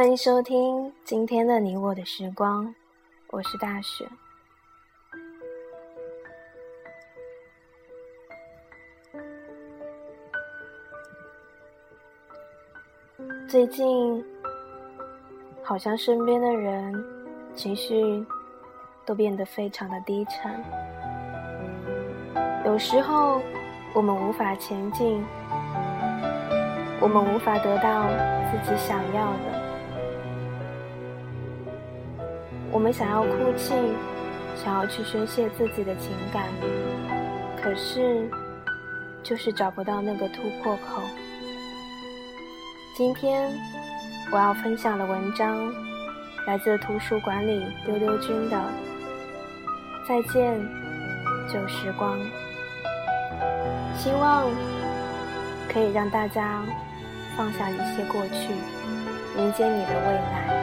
欢迎收听今天的你我的时光，我是大雪。最近好像身边的人情绪都变得非常的低沉，有时候我们无法前进，我们无法得到自己想要的。我们想要哭泣，想要去宣泄自己的情感，可是就是找不到那个突破口。今天我要分享的文章来自图书馆里丢丢君的《再见旧时光》，希望可以让大家放下一些过去，迎接你的未来。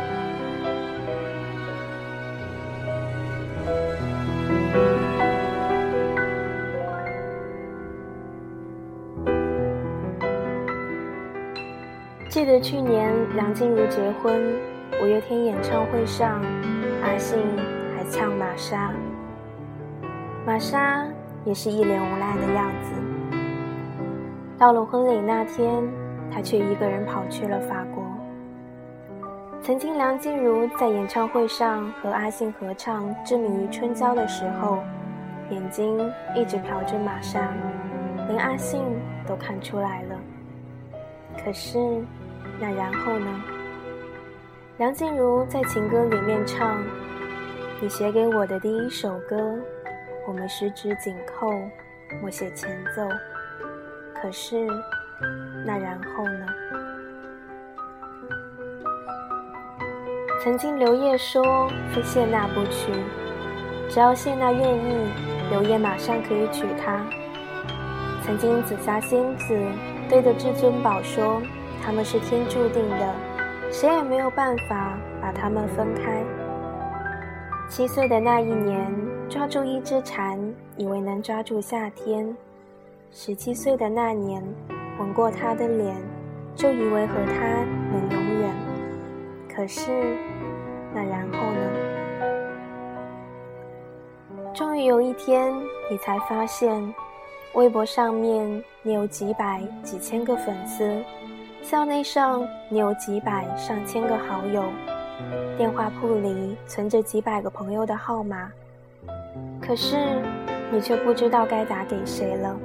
记得去年梁静茹结婚，五月天演唱会上，阿信还唱玛莎，玛莎也是一脸无奈的样子。到了婚礼那天，他却一个人跑去了法国。曾经梁静茹在演唱会上和阿信合唱《志明与春娇》的时候，眼睛一直瞟着玛莎，连阿信都看出来了。可是。那然后呢？梁静茹在情歌里面唱：“你写给我的第一首歌，我们十指紧扣，默写前奏。可是，那然后呢？”曾经刘烨说：“非谢娜不娶，只要谢娜愿意，刘烨马上可以娶她。”曾经紫霞仙子对着至尊宝说。他们是天注定的，谁也没有办法把他们分开。七岁的那一年，抓住一只蝉，以为能抓住夏天；十七岁的那年，吻过他的脸，就以为和他能永远。可是，那然后呢？终于有一天，你才发现，微博上面你有几百、几千个粉丝。校内上，你有几百上千个好友；电话簿里存着几百个朋友的号码，可是你却不知道该打给谁了。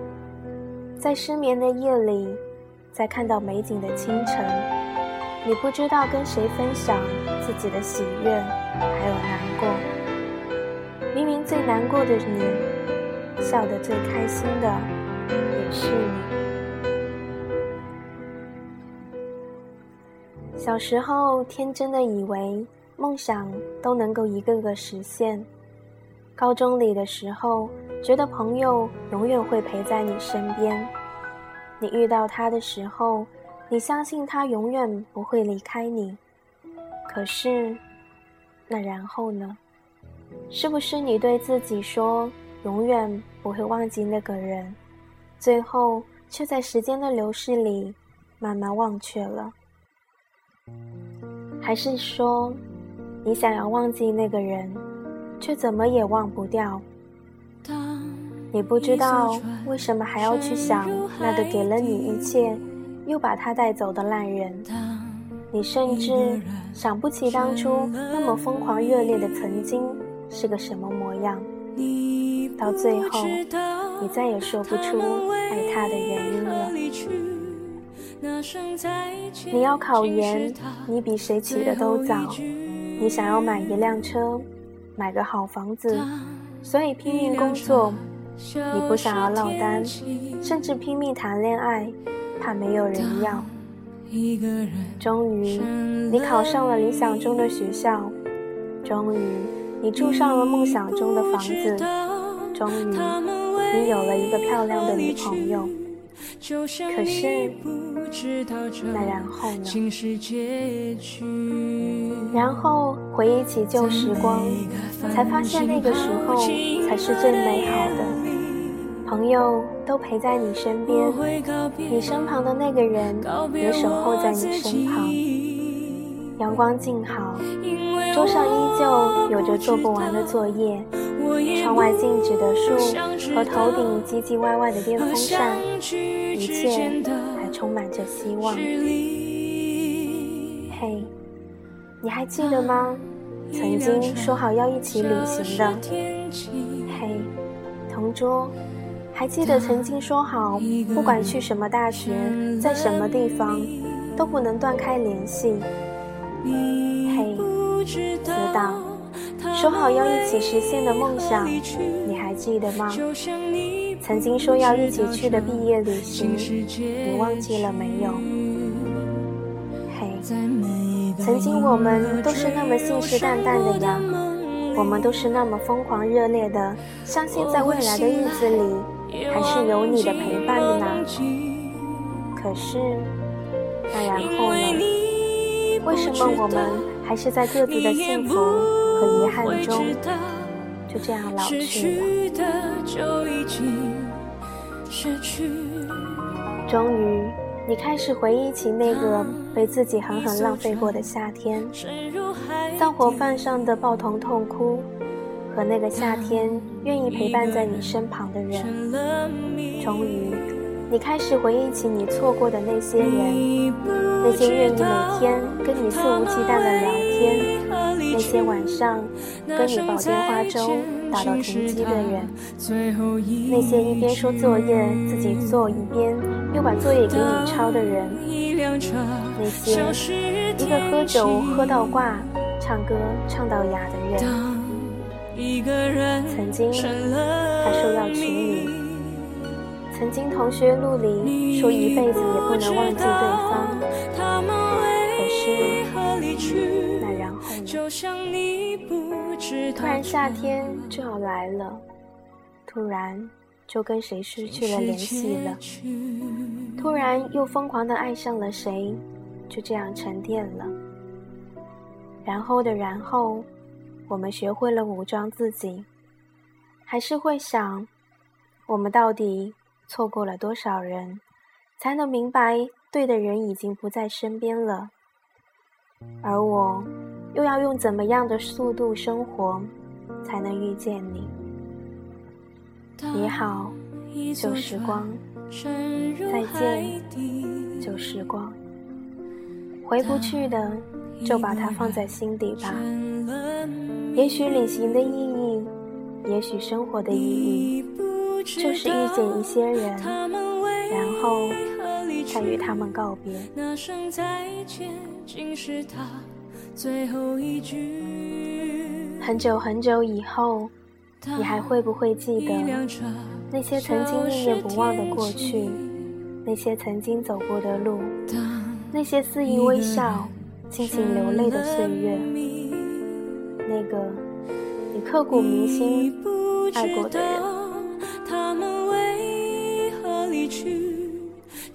在失眠的夜里，在看到美景的清晨，你不知道跟谁分享自己的喜悦，还有难过。明明最难过的你，笑得最开心的也是你。小时候天真的以为梦想都能够一个个实现，高中里的时候觉得朋友永远会陪在你身边，你遇到他的时候，你相信他永远不会离开你。可是，那然后呢？是不是你对自己说永远不会忘记那个人，最后却在时间的流逝里慢慢忘却了？还是说，你想要忘记那个人，却怎么也忘不掉？你不知道为什么还要去想那个给了你一切，又把他带走的烂人。你甚至想不起当初那么疯狂热烈的曾经是个什么模样。到最后，你再也说不出爱他的原因了。你要考研，你比谁起的都早。你想要买一辆车，买个好房子，所以拼命工作。你不想要落单，甚至拼命谈恋爱，怕没有人要。终于，你考上了理想中的学校，终于，你住上了梦想中的房子，终于，你有了一个漂亮的女朋友。可是。那然后呢？然后回忆起旧时光，才发现那个时候才是最美好的。朋友都陪在你身边，你身旁的那个人也守候在你身旁。阳光静好，桌上依旧有着做不完的作业，窗外静止的树和头顶唧唧歪歪的电风扇，一切还充满着希望。嘿，你还记得吗？曾经说好要一起旅行的。嘿，同桌，还记得曾经说好，不管去什么大学，在什么地方，都不能断开联系。嘿，知道，说好要一起实现的梦想，你还记得吗？曾经说要一起去的毕业旅行，你忘记了没有？嘿，曾经我们都是那么信誓旦旦的呀，我们都是那么疯狂热烈的，相信在未来的日子里，还是有你的陪伴的呢。可是，那然后呢？为什么我们还是在各自的幸福和遗憾中，就这样老去了？终于，你开始回忆起那个被自己狠狠浪费过的夏天，灶火饭上的抱头痛哭，和那个夏天愿意陪伴在你身旁的人。终于。你开始回忆起你错过的那些人，那些愿意每天跟你肆无忌惮的聊天，那些晚上跟你煲电话粥打到停机的人，那些一边说作业自己做一边又把作业给你抄的人，那些一个喝酒喝到挂，唱歌唱到哑的人，曾经他说要娶你。曾经同学录里说一辈子也不能忘记对方，可是？突然夏天就要来了，突然就跟谁失去了联系了，突然又疯狂的爱上了谁，就这样沉淀了。然后的然后，我们学会了武装自己，还是会想，我们到底？错过了多少人，才能明白对的人已经不在身边了？而我，又要用怎么样的速度生活，才能遇见你？你好，旧时光，再见，旧时光。回不去的，就把它放在心底吧。也许旅行的意义，也许生活的意义。就是遇见一些人，然后再与他们告别。很久很久以后，你还会不会记得那些曾经念念不忘的过去，那些曾经走过的路，那些肆意微笑、静静流泪的岁月，那个你刻骨铭心爱过的人。